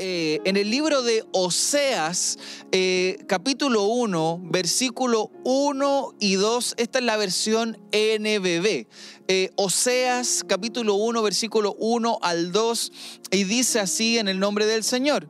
eh, en el libro de Oseas, eh, capítulo 1, versículo 1 y 2. Esta es la versión NBB. Eh, Oseas, capítulo 1, versículo 1 al 2. Y dice así en el nombre del Señor.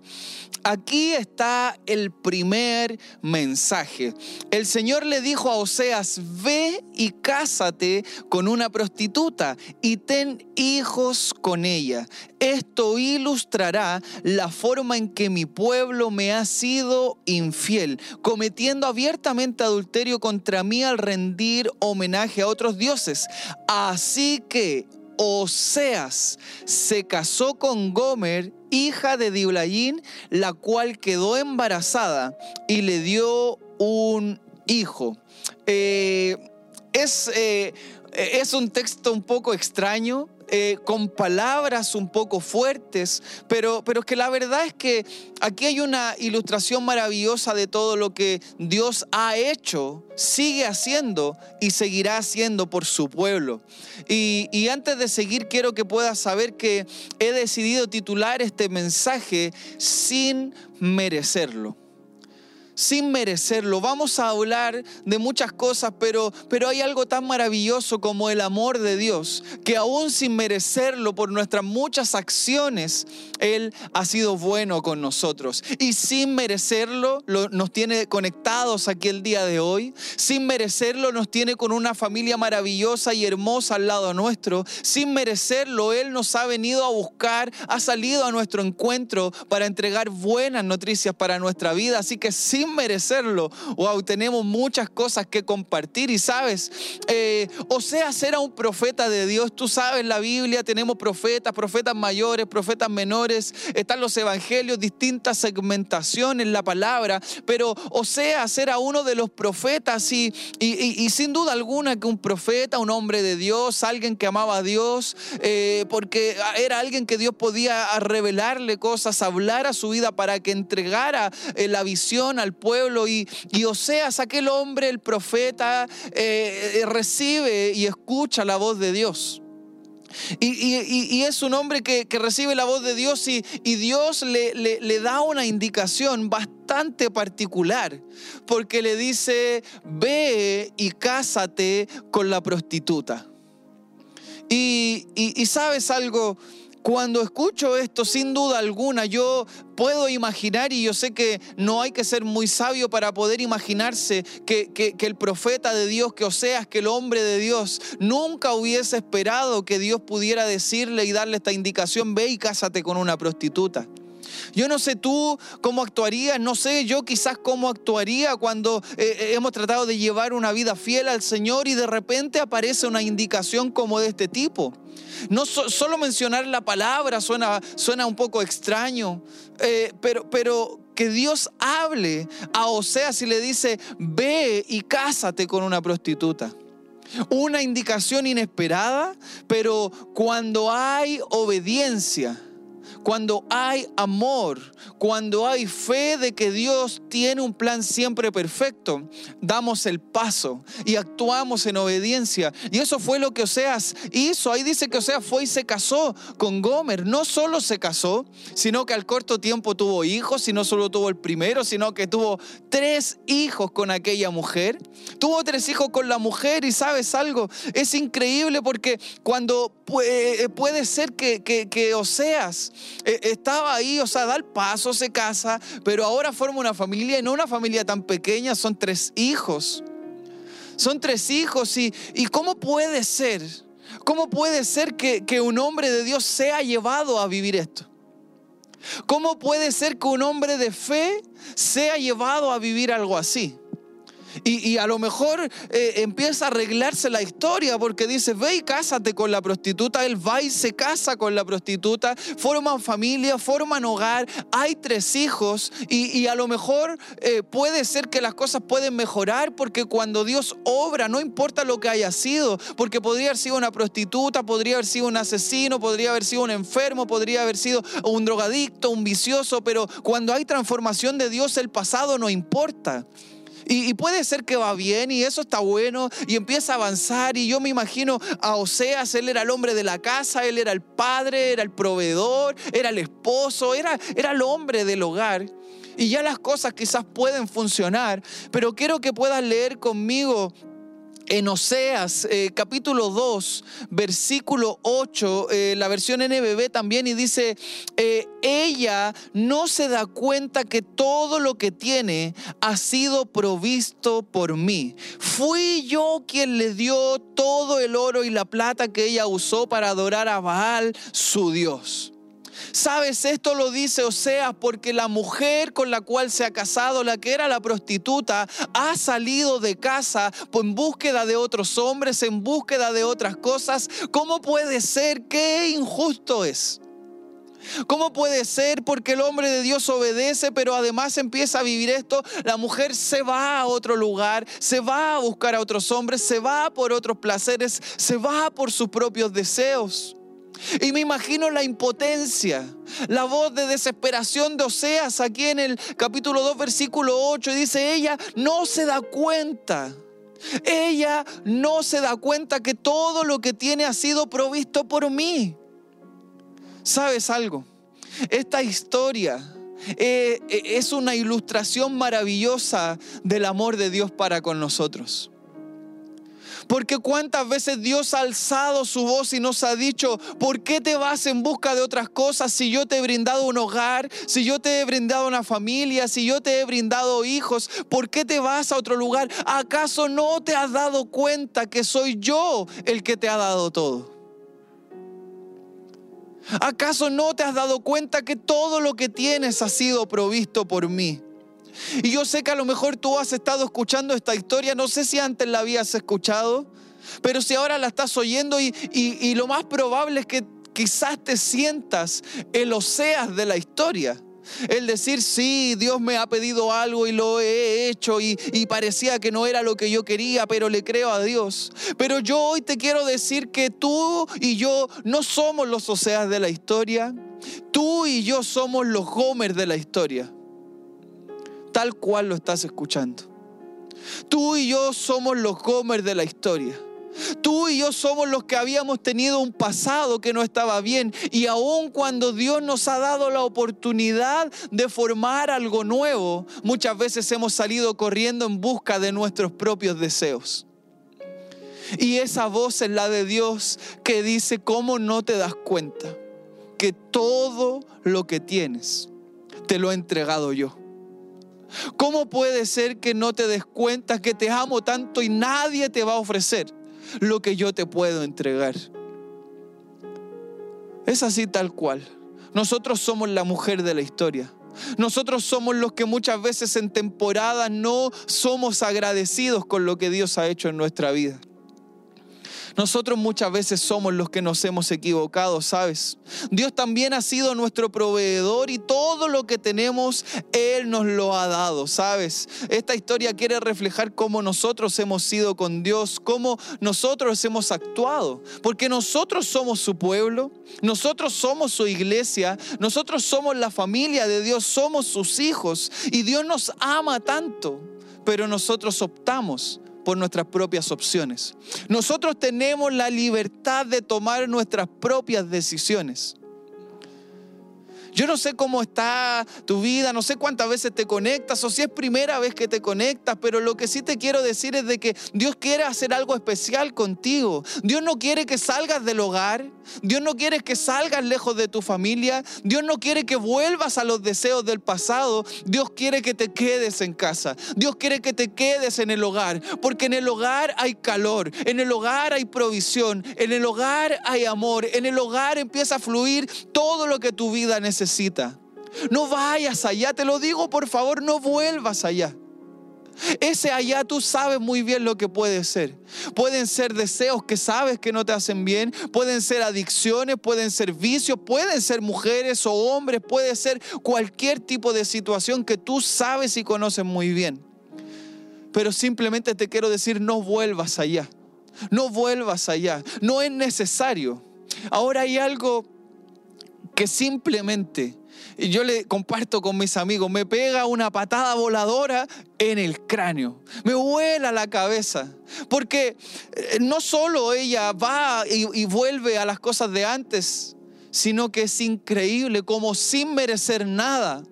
Aquí está el primer mensaje. El Señor le dijo a Oseas, ve y cásate con una prostituta y ten hijos con ella. Esto ilustrará la forma en que mi pueblo me ha sido infiel, cometiendo abiertamente adulterio contra mí al rendir homenaje a otros dioses. Así que Oseas se casó con Gomer, hija de Diblaín, la cual quedó embarazada y le dio un hijo. Eh, es, eh, es un texto un poco extraño, eh, con palabras un poco fuertes, pero, pero que la verdad es que aquí hay una ilustración maravillosa de todo lo que Dios ha hecho, sigue haciendo y seguirá haciendo por su pueblo. Y, y antes de seguir, quiero que puedas saber que he decidido titular este mensaje sin merecerlo sin merecerlo. Vamos a hablar de muchas cosas, pero, pero hay algo tan maravilloso como el amor de Dios, que aún sin merecerlo por nuestras muchas acciones, Él ha sido bueno con nosotros. Y sin merecerlo, nos tiene conectados aquí el día de hoy. Sin merecerlo, nos tiene con una familia maravillosa y hermosa al lado nuestro. Sin merecerlo, Él nos ha venido a buscar, ha salido a nuestro encuentro para entregar buenas noticias para nuestra vida. Así que sin merecerlo. Wow, tenemos muchas cosas que compartir y sabes, eh, o sea, ser a un profeta de Dios, tú sabes, la Biblia tenemos profetas, profetas mayores, profetas menores, están los evangelios, distintas segmentaciones, la palabra, pero o sea, ser a uno de los profetas y, y, sin duda alguna que un profeta, un hombre de Dios, alguien que amaba a Dios, eh, porque era alguien que Dios podía revelarle cosas, hablar a su vida para que entregara eh, la visión al pueblo y, y Oseas, aquel hombre, el profeta, eh, recibe y escucha la voz de Dios. Y, es un hombre que, recibe la voz de Dios y, Dios le, le, da una indicación bastante particular, porque le dice, ve y cásate con la prostituta. y sabes algo, cuando escucho esto, sin duda alguna, yo puedo imaginar, y yo sé que no hay que ser muy sabio para poder imaginarse que, el profeta de Dios, que Oseas, que el hombre de Dios, nunca hubiese esperado que Dios pudiera decirle y darle esta indicación, ve y cásate con una prostituta. Yo no sé tú cómo actuarías, no sé yo quizás cómo actuaría cuando eh, eh, hemos tratado de llevar una vida fiel al Señor y de repente aparece una indicación como de este tipo. No solo mencionar la palabra suena, suena un poco extraño, eh, pero, pero que Dios hable a Oseas y le dice, ve y cásate con una prostituta. Una indicación inesperada, pero cuando hay obediencia, cuando hay amor, cuando hay fe de que Dios tiene un plan siempre perfecto, damos el paso y actuamos en obediencia. Y eso fue lo que Oseas hizo. Ahí dice que Oseas fue y se casó con Gomer. No solo se casó, sino que al corto tiempo tuvo hijos, y no solo tuvo el primero, sino que tuvo tres hijos con aquella mujer. Tuvo tres hijos con la mujer y sabes algo, es increíble porque cuando eh, puede ser que, Oseas estaba ahí, o sea, da el paso, se casa, pero ahora forma una familia y no una familia tan pequeña, son tres hijos. Son tres hijos y, y ¿cómo puede ser? ¿Cómo puede ser que, que un hombre de Dios sea llevado a vivir esto? ¿Cómo puede ser que un hombre de fe sea llevado a vivir algo así? Y, a lo mejor eh, empieza a arreglarse la historia porque dice, ve y cásate con la prostituta. Él va y se casa con la prostituta, forman familia, forman hogar, hay tres hijos y, a lo mejor eh, puede ser que las cosas pueden mejorar porque cuando Dios obra, no importa lo que haya sido, porque podría haber sido una prostituta, podría haber sido un asesino, podría haber sido un enfermo, podría haber sido un drogadicto, un vicioso, pero cuando hay transformación de Dios, el pasado no importa. Y, puede ser que va bien y eso está bueno y empieza a avanzar y yo me imagino a Oseas, él era el hombre de la casa, él era el padre, era el proveedor, era el esposo, era, era el hombre del hogar. Y ya las cosas quizás pueden funcionar, pero quiero que puedas leer conmigo en Oseas eh, capítulo 2, versículo 8, eh, la versión NBB también, y dice, eh, ella no se da cuenta que todo lo que tiene ha sido provisto por mí. Fui yo quien le dio todo el oro y la plata que ella usó para adorar a Baal, su Dios. Sabes, esto lo dice Oseas porque la mujer con la cual se ha casado, la que era la prostituta, ha salido de casa en búsqueda de otros hombres, en búsqueda de otras cosas. ¿Cómo puede ser? Qué injusto es. ¿Cómo puede ser? Porque el hombre de Dios obedece, pero además empieza a vivir esto. La mujer se va a otro lugar, se va a buscar a otros hombres, se va por otros placeres, se va por sus propios deseos. Y me imagino la impotencia, la voz de desesperación de Oseas aquí en el capítulo 2, versículo 8. Y dice, ella no se da cuenta. Ella no se da cuenta que todo lo que tiene ha sido provisto por mí. ¿Sabes algo? Esta historia eh, eh, es una ilustración maravillosa del amor de Dios para con nosotros. Porque cuántas veces Dios ha alzado su voz y nos ha dicho, ¿por qué te vas en busca de otras cosas si yo te he brindado un hogar, si yo te he brindado una familia, si yo te he brindado hijos? ¿Por qué te vas a otro lugar? ¿Acaso no te has dado cuenta que soy yo el que te ha dado todo? ¿Acaso no te has dado cuenta que todo lo que tienes ha sido provisto por mí? Y yo sé que a lo mejor tú has estado escuchando esta historia, no sé si antes la habías escuchado, pero si ahora la estás oyendo y, lo más probable es que quizás te sientas el Oseas de la historia. El decir, sí, Dios me ha pedido algo y lo he hecho y, parecía que no era lo que yo quería, pero le creo a Dios. Pero yo hoy te quiero decir que tú y yo no somos los Oseas de la historia, tú y yo somos los Homer de la historia tal cual lo estás escuchando. Tú y yo somos los Gomer de la historia. Tú y yo somos los que habíamos tenido un pasado que no estaba bien y aun cuando Dios nos ha dado la oportunidad de formar algo nuevo, muchas veces hemos salido corriendo en busca de nuestros propios deseos. Y esa voz es la de Dios que dice, ¿cómo no te das cuenta que todo lo que tienes te lo he entregado yo? ¿Cómo puede ser que no te des cuenta que te amo tanto y nadie te va a ofrecer lo que yo te puedo entregar? Es así tal cual. Nosotros somos la mujer de la historia. Nosotros somos los que muchas veces en temporada no somos agradecidos con lo que Dios ha hecho en nuestra vida. Nosotros muchas veces somos los que nos hemos equivocado, ¿sabes? Dios también ha sido nuestro proveedor y todo lo que tenemos, Él nos lo ha dado, ¿sabes? Esta historia quiere reflejar cómo nosotros hemos sido con Dios, cómo nosotros hemos actuado, porque nosotros somos su pueblo, nosotros somos su iglesia, nosotros somos la familia de Dios, somos sus hijos y Dios nos ama tanto, pero nosotros optamos por nuestras propias opciones. Nosotros tenemos la libertad de tomar nuestras propias decisiones. Yo no sé cómo está tu vida, no sé cuántas veces te conectas o si es primera vez que te conectas, pero lo que sí te quiero decir es de que Dios quiere hacer algo especial contigo. Dios no quiere que salgas del hogar, Dios no quiere que salgas lejos de tu familia, Dios no quiere que vuelvas a los deseos del pasado, Dios quiere que te quedes en casa, Dios quiere que te quedes en el hogar, porque en el hogar hay calor, en el hogar hay provisión, en el hogar hay amor, en el hogar empieza a fluir todo lo que tu vida necesita. No vayas allá, te lo digo por favor, no vuelvas allá. Ese allá tú sabes muy bien lo que puede ser. Pueden ser deseos que sabes que no te hacen bien, pueden ser adicciones, pueden ser vicios, pueden ser mujeres o hombres, puede ser cualquier tipo de situación que tú sabes y conoces muy bien. Pero simplemente te quiero decir, no vuelvas allá. No vuelvas allá. No es necesario. Ahora hay algo que simplemente yo le comparto con mis amigos, me pega una patada voladora en el cráneo, me vuela la cabeza, porque eh, no solo ella va y, vuelve a las cosas de antes, sino que es increíble como sin merecer nada.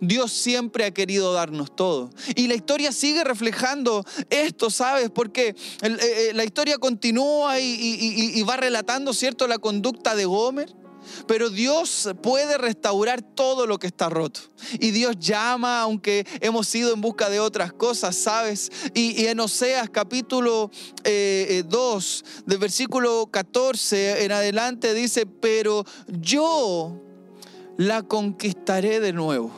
Dios siempre ha querido darnos todo. Y la historia sigue reflejando esto, ¿sabes? Porque eh, eh, la historia continúa y, y, va relatando, ¿cierto?, la conducta de Gomer. Pero Dios puede restaurar todo lo que está roto. Y Dios llama, aunque hemos ido en busca de otras cosas, ¿sabes? Y, en Oseas capítulo 2, eh, eh, del versículo 14 en adelante, dice, pero yo la conquistaré de nuevo.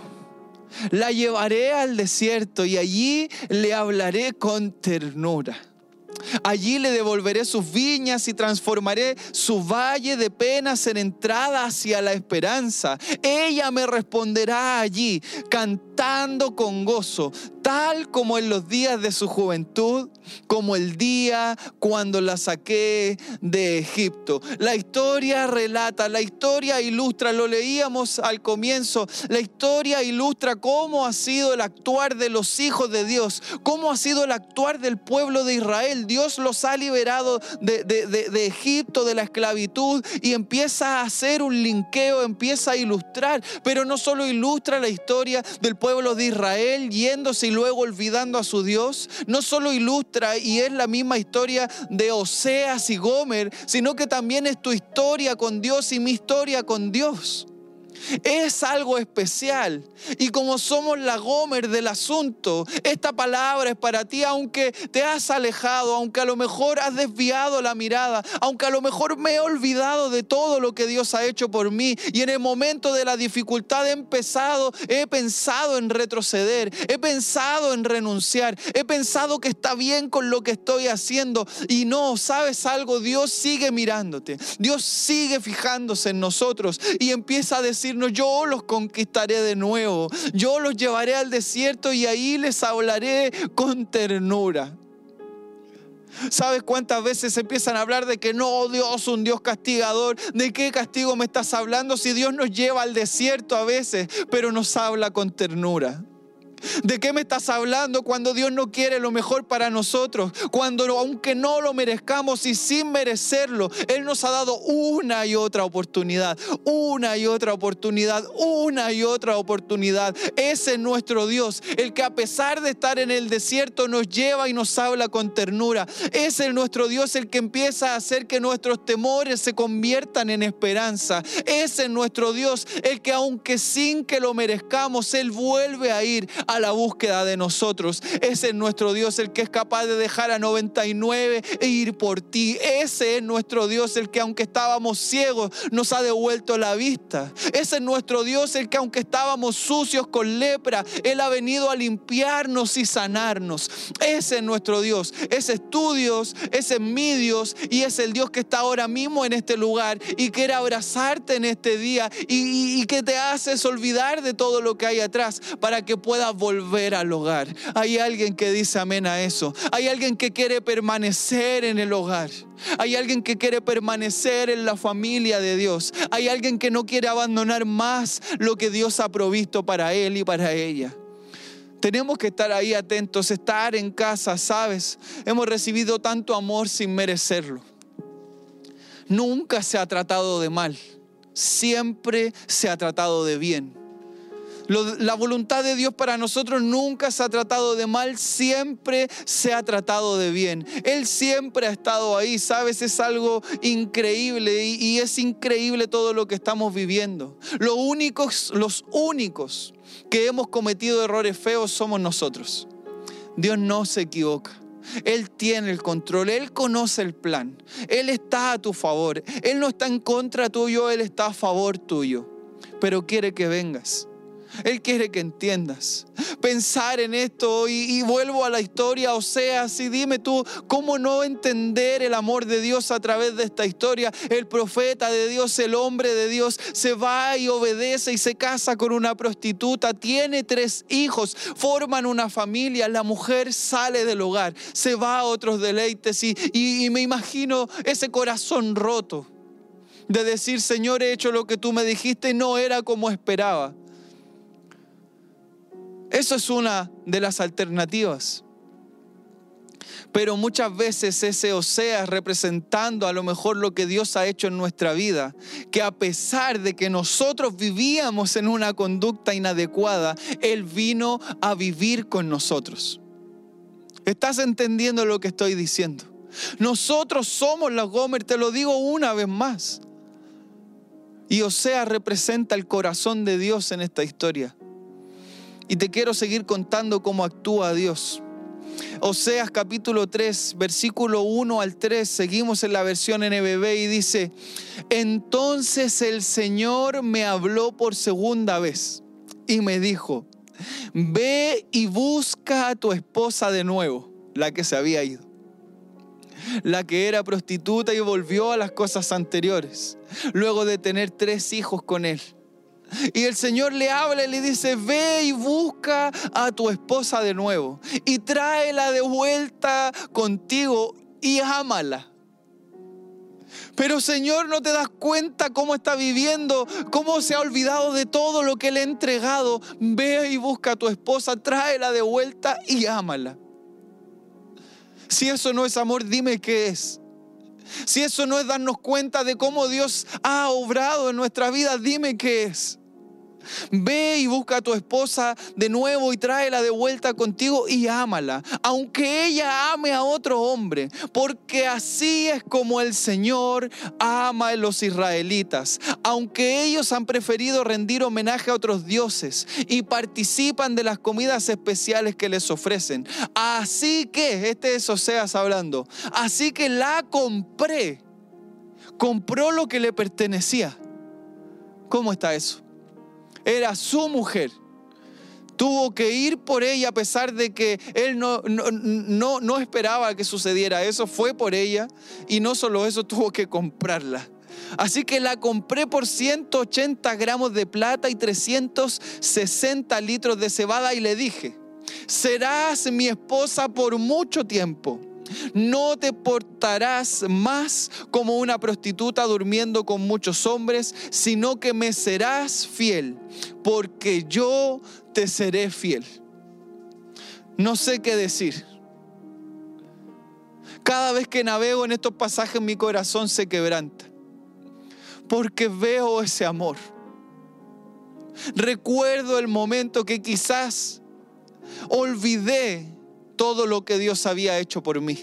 La llevaré al desierto y allí le hablaré con ternura Allí le devolveré sus viñas y transformaré su valle de penas en entrada hacia la esperanza. Ella me responderá allí, cantando con gozo, tal como en los días de su juventud, como el día cuando la saqué de Egipto. La historia relata, la historia ilustra, lo leíamos al comienzo, la historia ilustra cómo ha sido el actuar de los hijos de Dios, cómo ha sido el actuar del pueblo de Israel. Dios los ha liberado de, Egipto, de la esclavitud, y empieza a hacer un linkeo, empieza a ilustrar, pero no solo ilustra la historia del pueblo de Israel yéndose y luego olvidando a su Dios, no solo ilustra y es la misma historia de Oseas y Gomer, sino que también es tu historia con Dios y mi historia con Dios. Es algo especial. Y como somos la Gomer del asunto, esta palabra es para ti, aunque te has alejado, aunque a lo mejor has desviado la mirada, aunque a lo mejor me he olvidado de todo lo que Dios ha hecho por mí. Y en el momento de la dificultad he empezado, he pensado en retroceder, he pensado en renunciar, he pensado que está bien con lo que estoy haciendo. Y no, ¿sabes algo? Dios sigue mirándote, Dios sigue fijándose en nosotros y empieza a decir, yo los conquistaré de nuevo, yo los llevaré al desierto y ahí les hablaré con ternura. ¿Sabes cuántas veces empiezan a hablar de que no, Dios, un Dios castigador? ¿De qué castigo me estás hablando si Dios nos lleva al desierto a veces, pero nos habla con ternura? ¿De qué me estás hablando cuando Dios no quiere lo mejor para nosotros? Cuando aunque no lo merezcamos y sin merecerlo, Él nos ha dado una y otra oportunidad, una y otra oportunidad, una y otra oportunidad. Ese es nuestro Dios, el que a pesar de estar en el desierto nos lleva y nos habla con ternura. Ese es nuestro Dios, el que empieza a hacer que nuestros temores se conviertan en esperanza. Ese es nuestro Dios, el que aunque sin que lo merezcamos, Él vuelve a ir a la búsqueda de nosotros. Ese es nuestro Dios, el que es capaz de dejar a 99 e ir por ti. Ese es nuestro Dios, el que aunque estábamos ciegos, nos ha devuelto la vista. Ese es nuestro Dios, el que aunque estábamos sucios con lepra, Él ha venido a limpiarnos y sanarnos. Ese es nuestro Dios. Ese es tu Dios, ese es mi Dios y es el Dios que está ahora mismo en este lugar y quiere abrazarte en este día y, y que te haces olvidar de todo lo que hay atrás para que puedas volver al hogar. Hay alguien que dice amén a eso. Hay alguien que quiere permanecer en el hogar. Hay alguien que quiere permanecer en la familia de Dios. Hay alguien que no quiere abandonar más lo que Dios ha provisto para él y para ella. Tenemos que estar ahí atentos, estar en casa, ¿sabes? Hemos recibido tanto amor sin merecerlo. Nunca se ha tratado de mal, siempre se ha tratado de bien la voluntad de Dios para nosotros nunca se ha tratado de mal, siempre se ha tratado de bien. Él siempre ha estado ahí, ¿sabes? Es algo increíble y, y es increíble todo lo que estamos viviendo. Los únicos, los únicos que hemos cometido errores feos somos nosotros. Dios no se equivoca. Él tiene el control, Él conoce el plan, Él está a tu favor, Él no está en contra tuyo, Él está a favor tuyo, pero quiere que vengas. Él quiere que entiendas. Pensar en esto y, vuelvo a la historia, o sea, si dime tú, ¿cómo no entender el amor de Dios a través de esta historia? El profeta de Dios, el hombre de Dios, se va y obedece y se casa con una prostituta, tiene tres hijos, forman una familia, la mujer sale del hogar, se va a otros deleites y me imagino ese corazón roto de decir, Señor, he hecho lo que tú me dijiste y no era como esperaba. Eso es una de las alternativas. Pero muchas veces ese Oseas representando a lo mejor lo que Dios ha hecho en nuestra vida, que a pesar de que nosotros vivíamos en una conducta inadecuada, Él vino a vivir con nosotros. ¿Estás entendiendo lo que estoy diciendo? Nosotros somos los Gomer, te lo digo una vez más. Y Oseas representa el corazón de Dios en esta historia. Y te quiero seguir contando cómo actúa Dios. Oseas capítulo 3, versículo 1 al 3, seguimos en la versión NBB y dice, entonces el Señor me habló por segunda vez y me dijo, ve y busca a tu esposa de nuevo, la que se había ido la que era prostituta y volvió a las cosas anteriores, luego de tener tres hijos con él. Y el Señor le habla y le dice, ve y busca a tu esposa de nuevo y tráela de vuelta contigo y ámala. Pero Señor, no te das cuenta cómo está viviendo, cómo se ha olvidado de todo lo que le ha entregado. Ve y busca a tu esposa, tráela de vuelta y ámala. Si eso no es amor, dime qué es. Si eso no es darnos cuenta de cómo Dios ha obrado en nuestra vida, dime qué es. Ve y busca a tu esposa de nuevo y tráela de vuelta contigo y ámala, aunque ella ame a otro hombre, porque así es como el Señor ama a los israelitas, aunque ellos han preferido rendir homenaje a otros dioses y participan de las comidas especiales que les ofrecen. Así que, este es Oseas hablando, así que la compré, compró lo que le pertenecía. ¿Cómo está eso? Era su mujer. Tuvo que ir por ella a pesar de que él no, no, no, esperaba que sucediera eso. Fue por ella y no solo eso, tuvo que comprarla. Así que la compré por 180 gramos de plata y 360 litros de cebada y le dije, serás mi esposa por mucho tiempo no te portarás más como una prostituta durmiendo con muchos hombres, sino que me serás fiel, porque yo te seré fiel. No sé qué decir. Cada vez que navego en estos pasajes mi corazón se quebranta, porque veo ese amor. Recuerdo el momento que quizás olvidé todo lo que Dios había hecho por mí.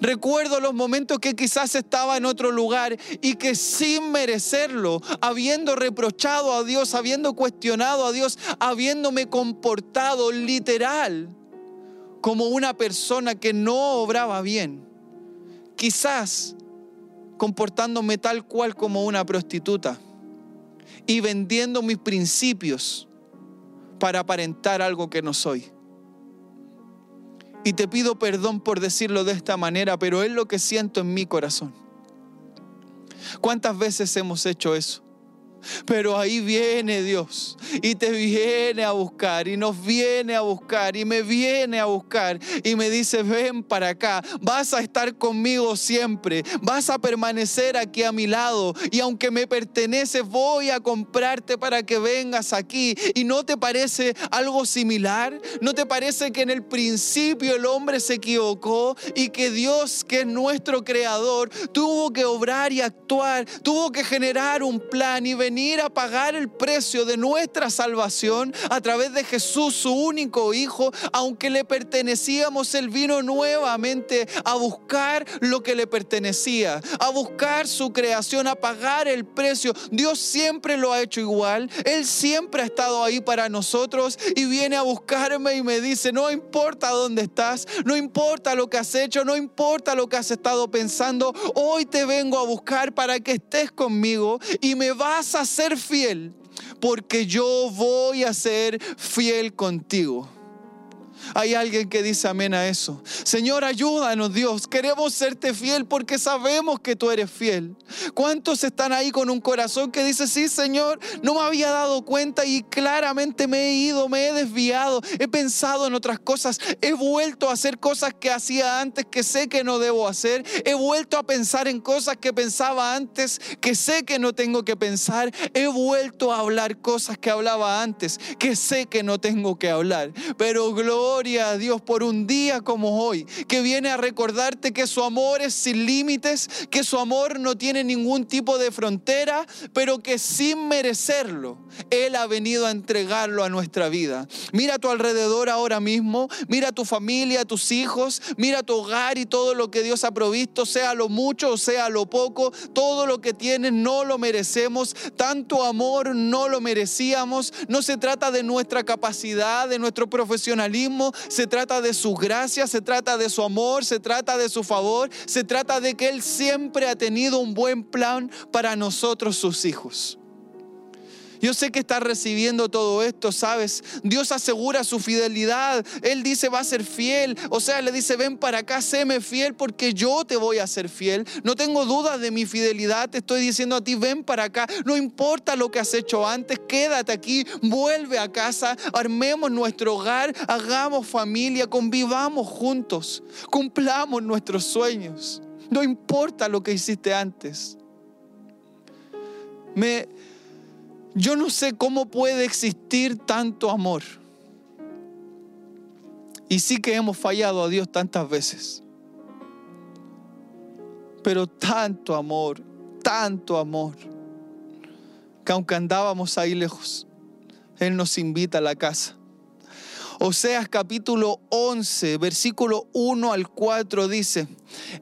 Recuerdo los momentos que quizás estaba en otro lugar y que sin merecerlo, habiendo reprochado a Dios, habiendo cuestionado a Dios, habiéndome comportado literal como una persona que no obraba bien, quizás comportándome tal cual como una prostituta y vendiendo mis principios para aparentar algo que no soy. Y te pido perdón por decirlo de esta manera, pero es lo que siento en mi corazón. ¿Cuántas veces hemos hecho eso? Pero ahí viene Dios y te viene a buscar y nos viene a buscar y me viene a buscar y me dice, ven para acá, vas a estar conmigo siempre, vas a permanecer aquí a mi lado y aunque me pertenece voy a comprarte para que vengas aquí. ¿Y no te parece algo similar? ¿No te parece que en el principio el hombre se equivocó y que Dios, que es nuestro creador, tuvo que obrar y actuar, tuvo que generar un plan y venir? Venir a pagar el precio de nuestra salvación a través de Jesús, su único Hijo, aunque le pertenecíamos, Él vino nuevamente a buscar lo que le pertenecía, a buscar su creación, a pagar el precio. Dios siempre lo ha hecho igual, Él siempre ha estado ahí para nosotros y viene a buscarme y me dice, no importa dónde estás, no importa lo que has hecho, no importa lo que has estado pensando, hoy te vengo a buscar para que estés conmigo y me vas a ser fiel porque yo voy a ser fiel contigo. Hay alguien que dice amén a eso. Señor, ayúdanos Dios. Queremos serte fiel porque sabemos que tú eres fiel. ¿Cuántos están ahí con un corazón que dice, sí Señor, no me había dado cuenta y claramente me he ido, me he desviado, he pensado en otras cosas, he vuelto a hacer cosas que hacía antes que sé que no debo hacer, he vuelto a pensar en cosas que pensaba antes que sé que no tengo que pensar, he vuelto a hablar cosas que hablaba antes que sé que no tengo que hablar. Pero gloria a Dios por un día como hoy, que viene a recordarte que su amor es sin límites, que su amor no tiene ningún tipo de frontera, pero que sin merecerlo, Él ha venido a entregarlo a nuestra vida. Mira a tu alrededor ahora mismo, mira a tu familia, a tus hijos, mira a tu hogar y todo lo que Dios ha provisto, sea lo mucho o sea lo poco, todo lo que tienes no lo merecemos, tanto amor no lo merecíamos, no se trata de nuestra capacidad, de nuestro profesionalismo, se trata de su gracia, se trata de su amor, se trata de su favor, se trata de que Él siempre ha tenido un buen plan para nosotros sus hijos. Yo sé que estás recibiendo todo esto, ¿sabes? Dios asegura su fidelidad. Él dice, va a ser fiel. O sea, le dice, ven para acá, séme fiel porque yo te voy a ser fiel. No tengo dudas de mi fidelidad. Te estoy diciendo a ti, ven para acá. No importa lo que has hecho antes, quédate aquí, vuelve a casa, armemos nuestro hogar, hagamos familia, convivamos juntos, cumplamos nuestros sueños. No importa lo que hiciste antes. Me, yo no sé cómo puede existir tanto amor. Y sí que hemos fallado a Dios tantas veces. Pero tanto amor, tanto amor, que aunque andábamos ahí lejos, Él nos invita a la casa. Oseas capítulo 11, versículo 1 al 4 dice,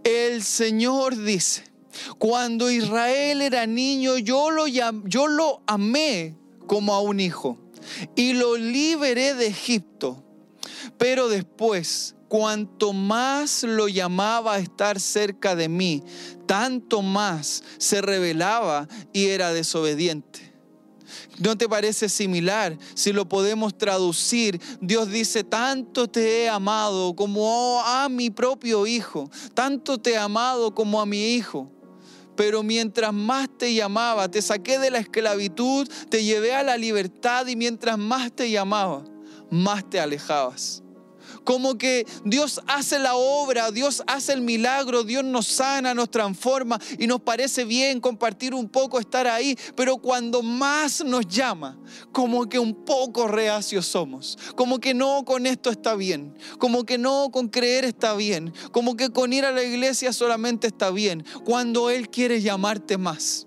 el Señor dice, cuando Israel era niño, yo lo, yo lo amé como a un hijo y lo liberé de Egipto. Pero después, cuanto más lo llamaba a estar cerca de mí, tanto más se rebelaba y era desobediente. ¿No te parece similar? Si lo podemos traducir, Dios dice, tanto te he amado como a mi propio hijo, tanto te he amado como a mi hijo pero mientras más te llamaba, te saqué de la esclavitud, te llevé a la libertad y mientras más te llamaba, más te alejabas como que Dios hace la obra, Dios hace el milagro, Dios nos sana, nos transforma y nos parece bien compartir un poco, estar ahí, pero cuando más nos llama, como que un poco reacios somos, como que no con esto está bien, como que no con creer está bien, como que con ir a la iglesia solamente está bien, cuando Él quiere llamarte más.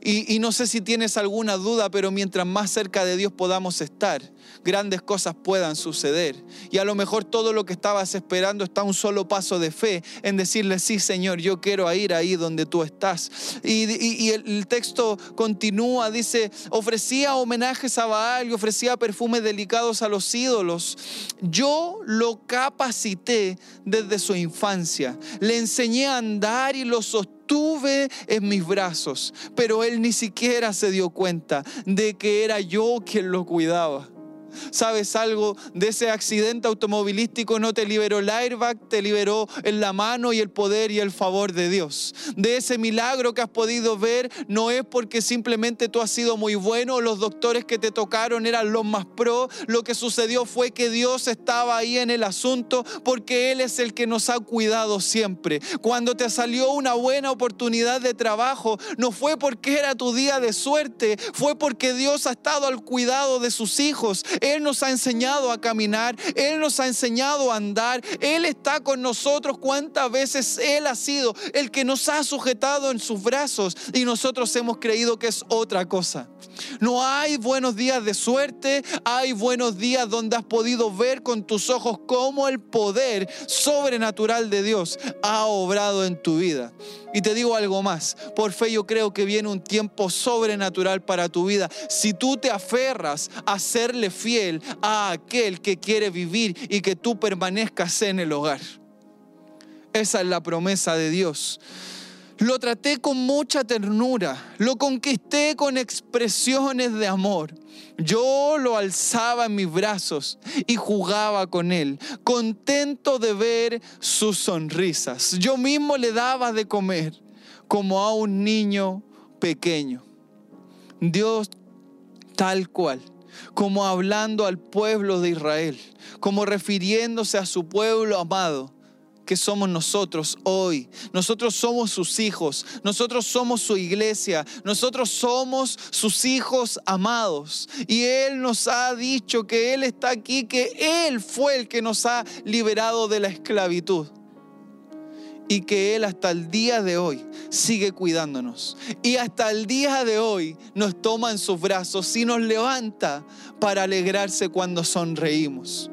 Y, no sé si tienes alguna duda, pero mientras más cerca de Dios podamos estar, grandes cosas puedan suceder. Y a lo mejor todo lo que estabas esperando está un solo paso de fe en decirle, sí Señor, yo quiero ir ahí donde tú estás. Y, el, texto continúa, dice, ofrecía homenajes a Baal y ofrecía perfumes delicados a los ídolos. Yo lo capacité desde su infancia, le enseñé a andar y lo sostuve en mis brazos, pero él ni siquiera se dio cuenta de que era yo quien lo cuidaba. ¿Sabes algo? De ese accidente automovilístico no te liberó el airbag, te liberó en la mano y el poder y el favor de Dios. De ese milagro que has podido ver no es porque simplemente tú has sido muy bueno, los doctores que te tocaron eran los más pro. Lo que sucedió fue que Dios estaba ahí en el asunto porque Él es el que nos ha cuidado siempre. Cuando te salió una buena oportunidad de trabajo, no fue porque era tu día de suerte, fue porque Dios ha estado al cuidado de sus hijos. Él nos ha enseñado a caminar, Él nos ha enseñado a andar, Él está con nosotros. ¿Cuántas veces Él ha sido el que nos ha sujetado en sus brazos y nosotros hemos creído que es otra cosa? No hay buenos días de suerte, hay buenos días donde has podido ver con tus ojos cómo el poder sobrenatural de Dios ha obrado en tu vida. Y te digo algo más, por fe yo creo que viene un tiempo sobrenatural para tu vida. Si tú te aferras a serle fiel a aquel que quiere vivir y que tú permanezcas en el hogar. Esa es la promesa de Dios. Lo traté con mucha ternura, lo conquisté con expresiones de amor. Yo lo alzaba en mis brazos y jugaba con él, contento de ver sus sonrisas. Yo mismo le daba de comer como a un niño pequeño. Dios tal cual, como hablando al pueblo de Israel, como refiriéndose a su pueblo amado que somos nosotros hoy. Nosotros somos sus hijos, nosotros somos su iglesia, nosotros somos sus hijos amados. Y Él nos ha dicho que Él está aquí, que Él fue el que nos ha liberado de la esclavitud. Y que Él hasta el día de hoy sigue cuidándonos. Y hasta el día de hoy nos toma en sus brazos y nos levanta para alegrarse cuando sonreímos.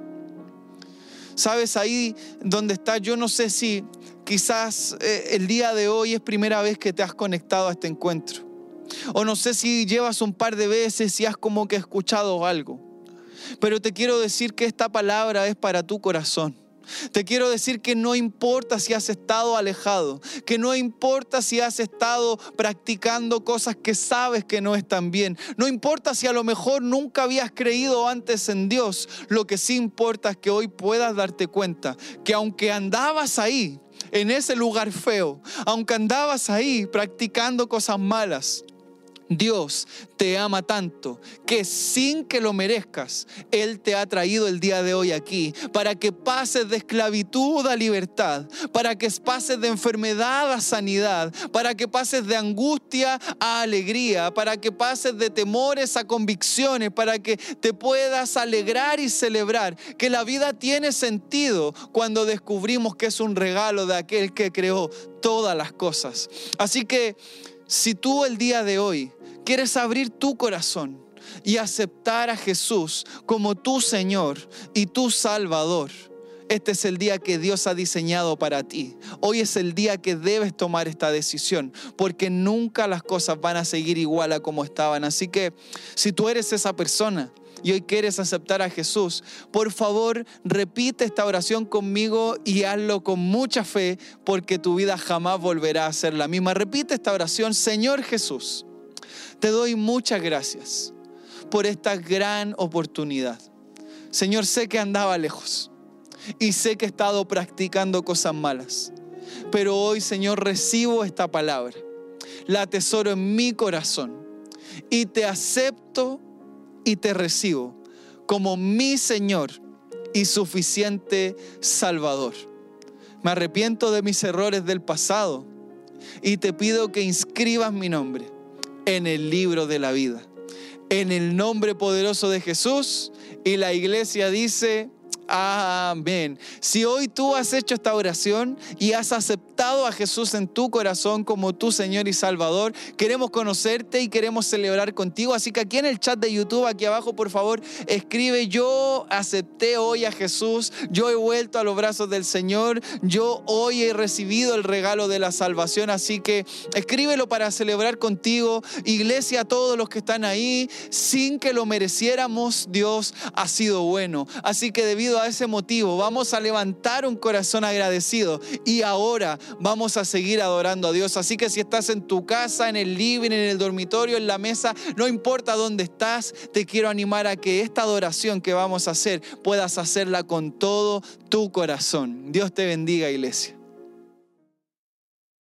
Sabes, ahí donde estás, yo no sé si quizás eh, el día de hoy es primera vez que te has conectado a este encuentro. O no sé si llevas un par de veces y has como que escuchado algo. Pero te quiero decir que esta palabra es para tu corazón. Te quiero decir que no importa si has estado alejado, que no importa si has estado practicando cosas que sabes que no están bien, no importa si a lo mejor nunca habías creído antes en Dios, lo que sí importa es que hoy puedas darte cuenta que aunque andabas ahí, en ese lugar feo, aunque andabas ahí practicando cosas malas, Dios te ama tanto que sin que lo merezcas, Él te ha traído el día de hoy aquí para que pases de esclavitud a libertad, para que pases de enfermedad a sanidad, para que pases de angustia a alegría, para que pases de temores a convicciones, para que te puedas alegrar y celebrar que la vida tiene sentido cuando descubrimos que es un regalo de aquel que creó todas las cosas. Así que si tú el día de hoy quieres abrir tu corazón y aceptar a Jesús como tu Señor y tu Salvador, este es el día que Dios ha diseñado para ti. Hoy es el día que debes tomar esta decisión, porque nunca las cosas van a seguir igual a como estaban. Así que si tú eres esa persona y hoy quieres aceptar a Jesús, por favor repite esta oración conmigo y hazlo con mucha fe, porque tu vida jamás volverá a ser la misma. Repite esta oración, Señor Jesús te doy muchas gracias por esta gran oportunidad. Señor, sé que andaba lejos y sé que he estado practicando cosas malas, pero hoy, Señor, recibo esta palabra, la atesoro en mi corazón y te acepto y te recibo como mi Señor y suficiente Salvador. Me arrepiento de mis errores del pasado y te pido que inscribas mi nombre en el libro de la vida. En el nombre poderoso de Jesús. Y la iglesia dice, Amén. Si hoy tú has hecho esta oración y has aceptado a Jesús en tu corazón como tu Señor y Salvador, queremos conocerte y queremos celebrar contigo. Así que aquí en el chat de YouTube, aquí abajo, por favor, escribe, yo acepté hoy a Jesús, yo he vuelto a los brazos del Señor, yo hoy he recibido el regalo de la salvación. Así que escríbelo para celebrar contigo. Iglesia, a todos los que están ahí, sin que lo mereciéramos, Dios ha sido bueno. Así que a ese motivo, vamos a levantar un corazón agradecido y ahora vamos a seguir adorando a Dios. Así que si estás en tu casa, en el living, en el dormitorio, en la mesa, no importa dónde estás, te quiero animar a que esta adoración que vamos a hacer puedas hacerla con todo tu corazón. Dios te bendiga, iglesia.